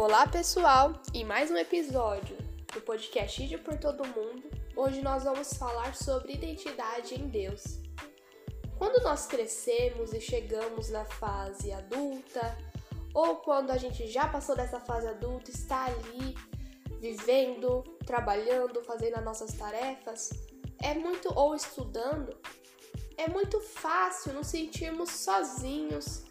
Olá pessoal, em mais um episódio do podcast Ide por Todo Mundo, hoje nós vamos falar sobre identidade em Deus. Quando nós crescemos e chegamos na fase adulta, ou quando a gente já passou dessa fase adulta, está ali vivendo, trabalhando, fazendo as nossas tarefas, é muito ou estudando, é muito fácil nos sentirmos sozinhos,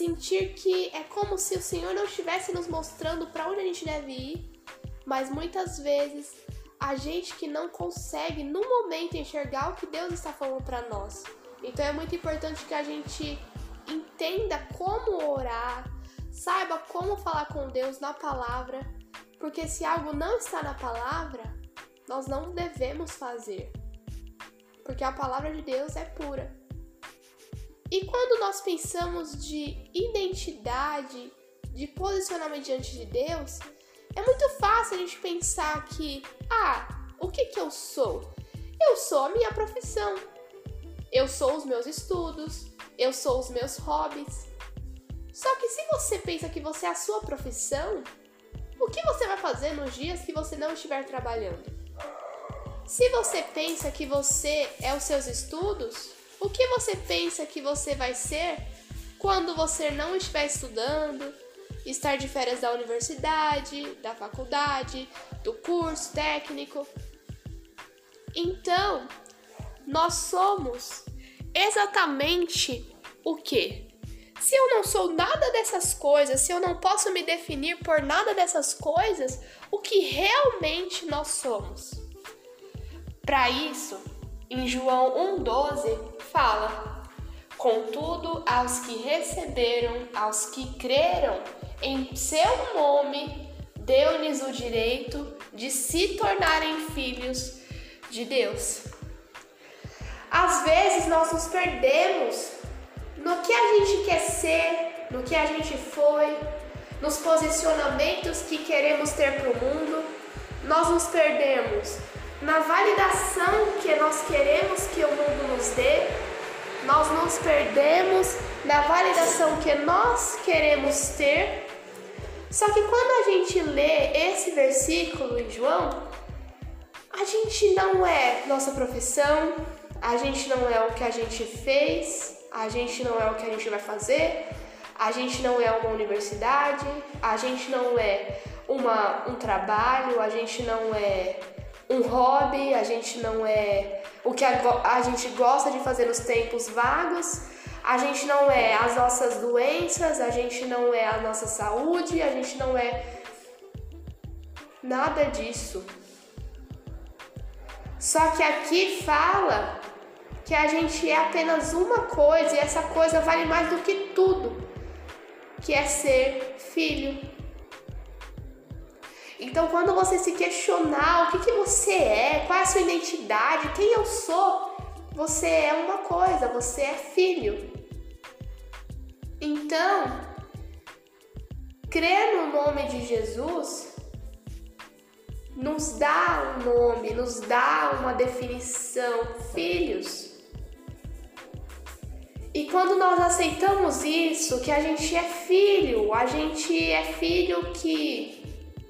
sentir que é como se o Senhor não estivesse nos mostrando para onde a gente deve ir, mas muitas vezes a gente que não consegue no momento enxergar o que Deus está falando para nós. Então é muito importante que a gente entenda como orar, saiba como falar com Deus na palavra, porque se algo não está na palavra, nós não devemos fazer. Porque a palavra de Deus é pura. E quando nós pensamos de identidade, de posicionamento diante de Deus, é muito fácil a gente pensar que, ah, o que que eu sou? Eu sou a minha profissão. Eu sou os meus estudos, eu sou os meus hobbies. Só que se você pensa que você é a sua profissão, o que você vai fazer nos dias que você não estiver trabalhando? Se você pensa que você é os seus estudos, o que você pensa que você vai ser quando você não estiver estudando, estar de férias da universidade, da faculdade, do curso técnico? Então, nós somos exatamente o que? Se eu não sou nada dessas coisas, se eu não posso me definir por nada dessas coisas, o que realmente nós somos? Para isso, em João 1,12 fala: Contudo, aos que receberam, aos que creram em seu nome, deu-lhes o direito de se tornarem filhos de Deus. Às vezes nós nos perdemos no que a gente quer ser, no que a gente foi, nos posicionamentos que queremos ter para o mundo. Nós nos perdemos na validação que nós queremos que o mundo nos dê, nós nos perdemos na validação que nós queremos ter. Só que quando a gente lê esse versículo em João, a gente não é nossa profissão, a gente não é o que a gente fez, a gente não é o que a gente vai fazer, a gente não é uma universidade, a gente não é uma, um trabalho, a gente não é um hobby, a gente não é o que a, a gente gosta de fazer nos tempos vagos, a gente não é as nossas doenças, a gente não é a nossa saúde, a gente não é nada disso. Só que aqui fala que a gente é apenas uma coisa e essa coisa vale mais do que tudo, que é ser filho. Então, quando você se questionar o que, que você é, qual é a sua identidade, quem eu sou, você é uma coisa, você é filho. Então, crer no nome de Jesus nos dá um nome, nos dá uma definição, filhos. E quando nós aceitamos isso, que a gente é filho, a gente é filho que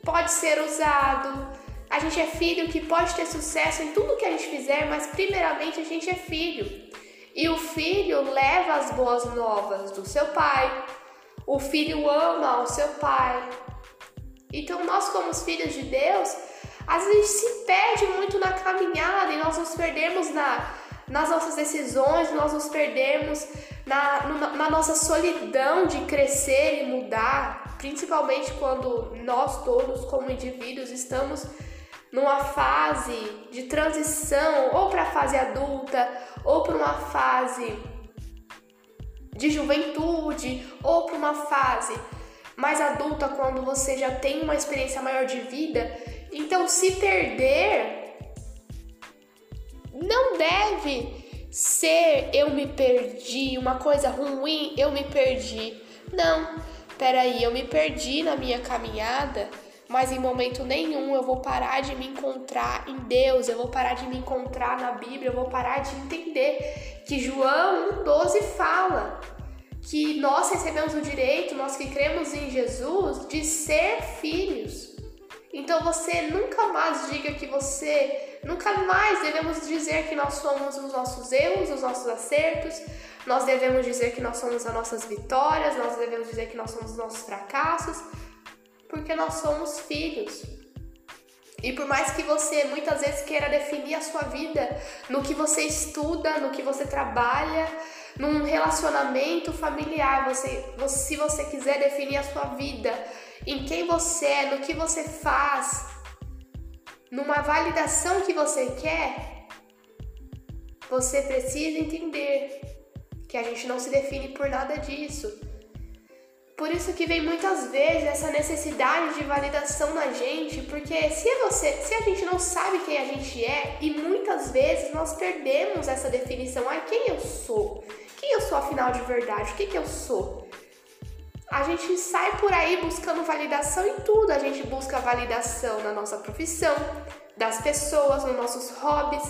pode ser usado. A gente é filho que pode ter sucesso em tudo que a gente fizer, mas primeiramente a gente é filho. E o filho leva as boas novas do seu pai. O filho ama o seu pai. Então nós como filhos de Deus, às vezes se perde muito na caminhada e nós nos perdemos na, nas nossas decisões, nós nos perdemos na, na nossa solidão de crescer e mudar principalmente quando nós todos, como indivíduos, estamos numa fase de transição ou para a fase adulta ou para uma fase de juventude ou para uma fase mais adulta quando você já tem uma experiência maior de vida. Então, se perder não deve ser eu me perdi, uma coisa ruim, eu me perdi. Não, peraí, eu me perdi na minha caminhada, mas em momento nenhum eu vou parar de me encontrar em Deus, eu vou parar de me encontrar na Bíblia, eu vou parar de entender que João 1,12 fala que nós recebemos o direito, nós que cremos em Jesus, de ser filhos. Então você nunca mais diga que você, nunca mais devemos dizer que nós somos os nossos erros, os nossos acertos, nós devemos dizer que nós somos as nossas vitórias, nós devemos dizer que nós somos os nossos fracassos, porque nós somos filhos. E por mais que você muitas vezes queira definir a sua vida no que você estuda, no que você trabalha, num relacionamento familiar, você, se você quiser definir a sua vida em quem você é, no que você faz, numa validação que você quer, você precisa entender que a gente não se define por nada disso. Por isso que vem muitas vezes essa necessidade de validação na gente, porque se você, se a gente não sabe quem a gente é, e muitas vezes nós perdemos essa definição, ai quem eu sou? Quem eu sou afinal de verdade? O que que eu sou? A gente sai por aí buscando validação em tudo. A gente busca validação na nossa profissão, das pessoas, nos nossos hobbies.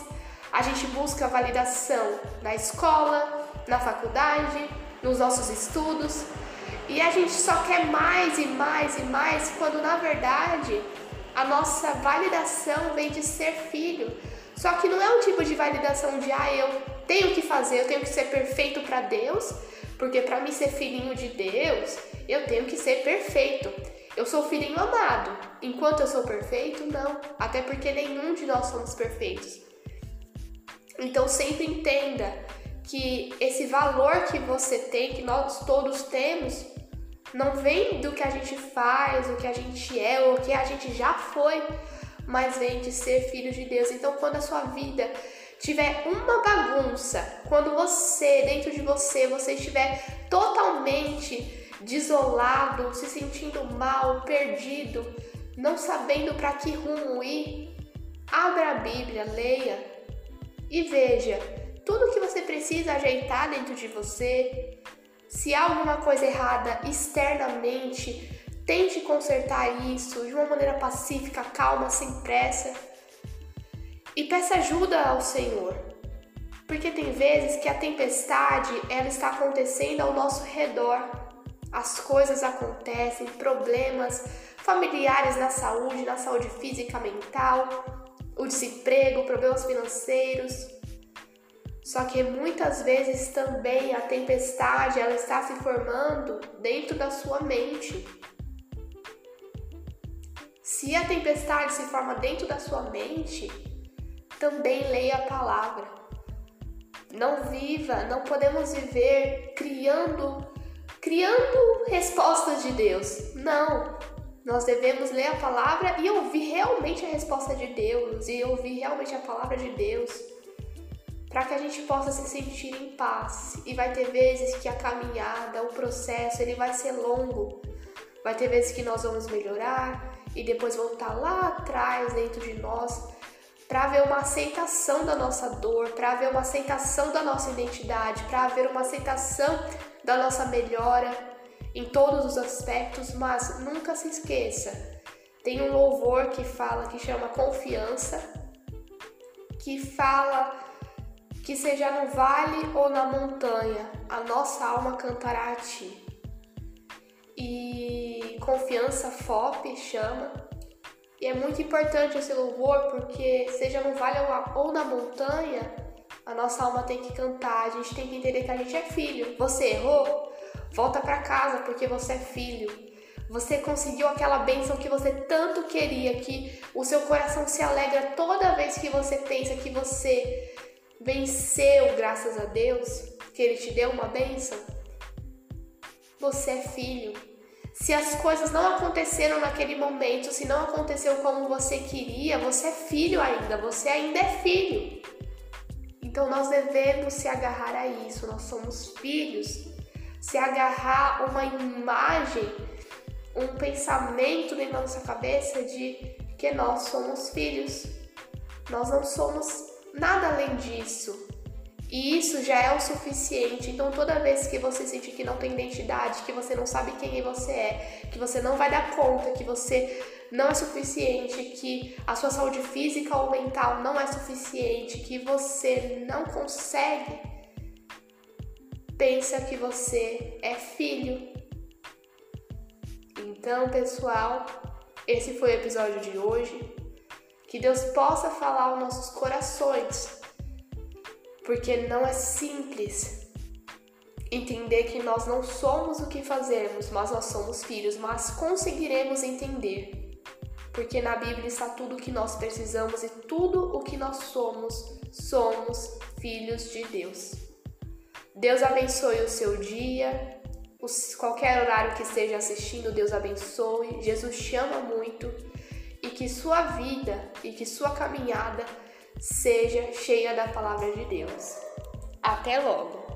A gente busca validação na escola, na faculdade, nos nossos estudos. E a gente só quer mais e mais e mais, quando na verdade a nossa validação vem de ser filho. Só que não é um tipo de validação de ah, eu tenho que fazer, eu tenho que ser perfeito para Deus, porque para mim ser filhinho de Deus, eu tenho que ser perfeito. Eu sou filhinho amado. Enquanto eu sou perfeito, não. Até porque nenhum de nós somos perfeitos. Então sempre entenda que esse valor que você tem, que nós todos temos, não vem do que a gente faz, o que a gente é, ou o que a gente já foi, mas vem de ser filho de Deus. Então, quando a sua vida tiver uma bagunça, quando você, dentro de você, você estiver totalmente desolado, se sentindo mal, perdido, não sabendo para que rumo ir, abra a Bíblia, leia e veja tudo que você precisa ajeitar dentro de você. Se há alguma coisa errada externamente, tente consertar isso de uma maneira pacífica, calma, sem pressa. E peça ajuda ao Senhor. Porque tem vezes que a tempestade ela está acontecendo ao nosso redor. As coisas acontecem, problemas familiares na saúde, na saúde física, mental, o desemprego, problemas financeiros, só que muitas vezes também a tempestade ela está se formando dentro da sua mente. Se a tempestade se forma dentro da sua mente, também leia a palavra. Não viva, não podemos viver criando criando respostas de Deus. Não. Nós devemos ler a palavra e ouvir realmente a resposta de Deus e ouvir realmente a palavra de Deus para que a gente possa se sentir em paz. E vai ter vezes que a caminhada, o processo, ele vai ser longo. Vai ter vezes que nós vamos melhorar e depois voltar lá atrás dentro de nós para haver uma aceitação da nossa dor, para haver uma aceitação da nossa identidade, para haver uma aceitação da nossa melhora em todos os aspectos, mas nunca se esqueça. Tem um louvor que fala que chama confiança, que fala que seja no vale ou na montanha, a nossa alma cantará a ti. E confiança FOP chama. E é muito importante esse louvor porque seja no vale ou na montanha, a nossa alma tem que cantar, a gente tem que entender que a gente é filho. Você errou? Volta para casa porque você é filho. Você conseguiu aquela bênção que você tanto queria, que o seu coração se alegra toda vez que você pensa que você venceu, graças a Deus, que Ele te deu uma bênção? Você é filho. Se as coisas não aconteceram naquele momento, se não aconteceu como você queria, você é filho ainda, você ainda é filho. Então nós devemos se agarrar a isso, nós somos filhos. Se agarrar uma imagem, um pensamento dentro da nossa cabeça de que nós somos filhos. Nós não somos nada além disso. E isso já é o suficiente. Então, toda vez que você sentir que não tem identidade, que você não sabe quem você é, que você não vai dar conta, que você não é suficiente, que a sua saúde física ou mental não é suficiente, que você não consegue, pensa que você é filho. Então, pessoal, esse foi o episódio de hoje. Que Deus possa falar aos nossos corações, porque não é simples entender que nós não somos o que fazemos, mas nós somos filhos, mas conseguiremos entender. Porque na Bíblia está tudo o que nós precisamos e tudo o que nós somos, somos filhos de Deus. Deus abençoe o seu dia, qualquer horário que esteja assistindo, Deus abençoe. Jesus te ama muito e que sua vida e que sua caminhada seja cheia da palavra de Deus. Até logo!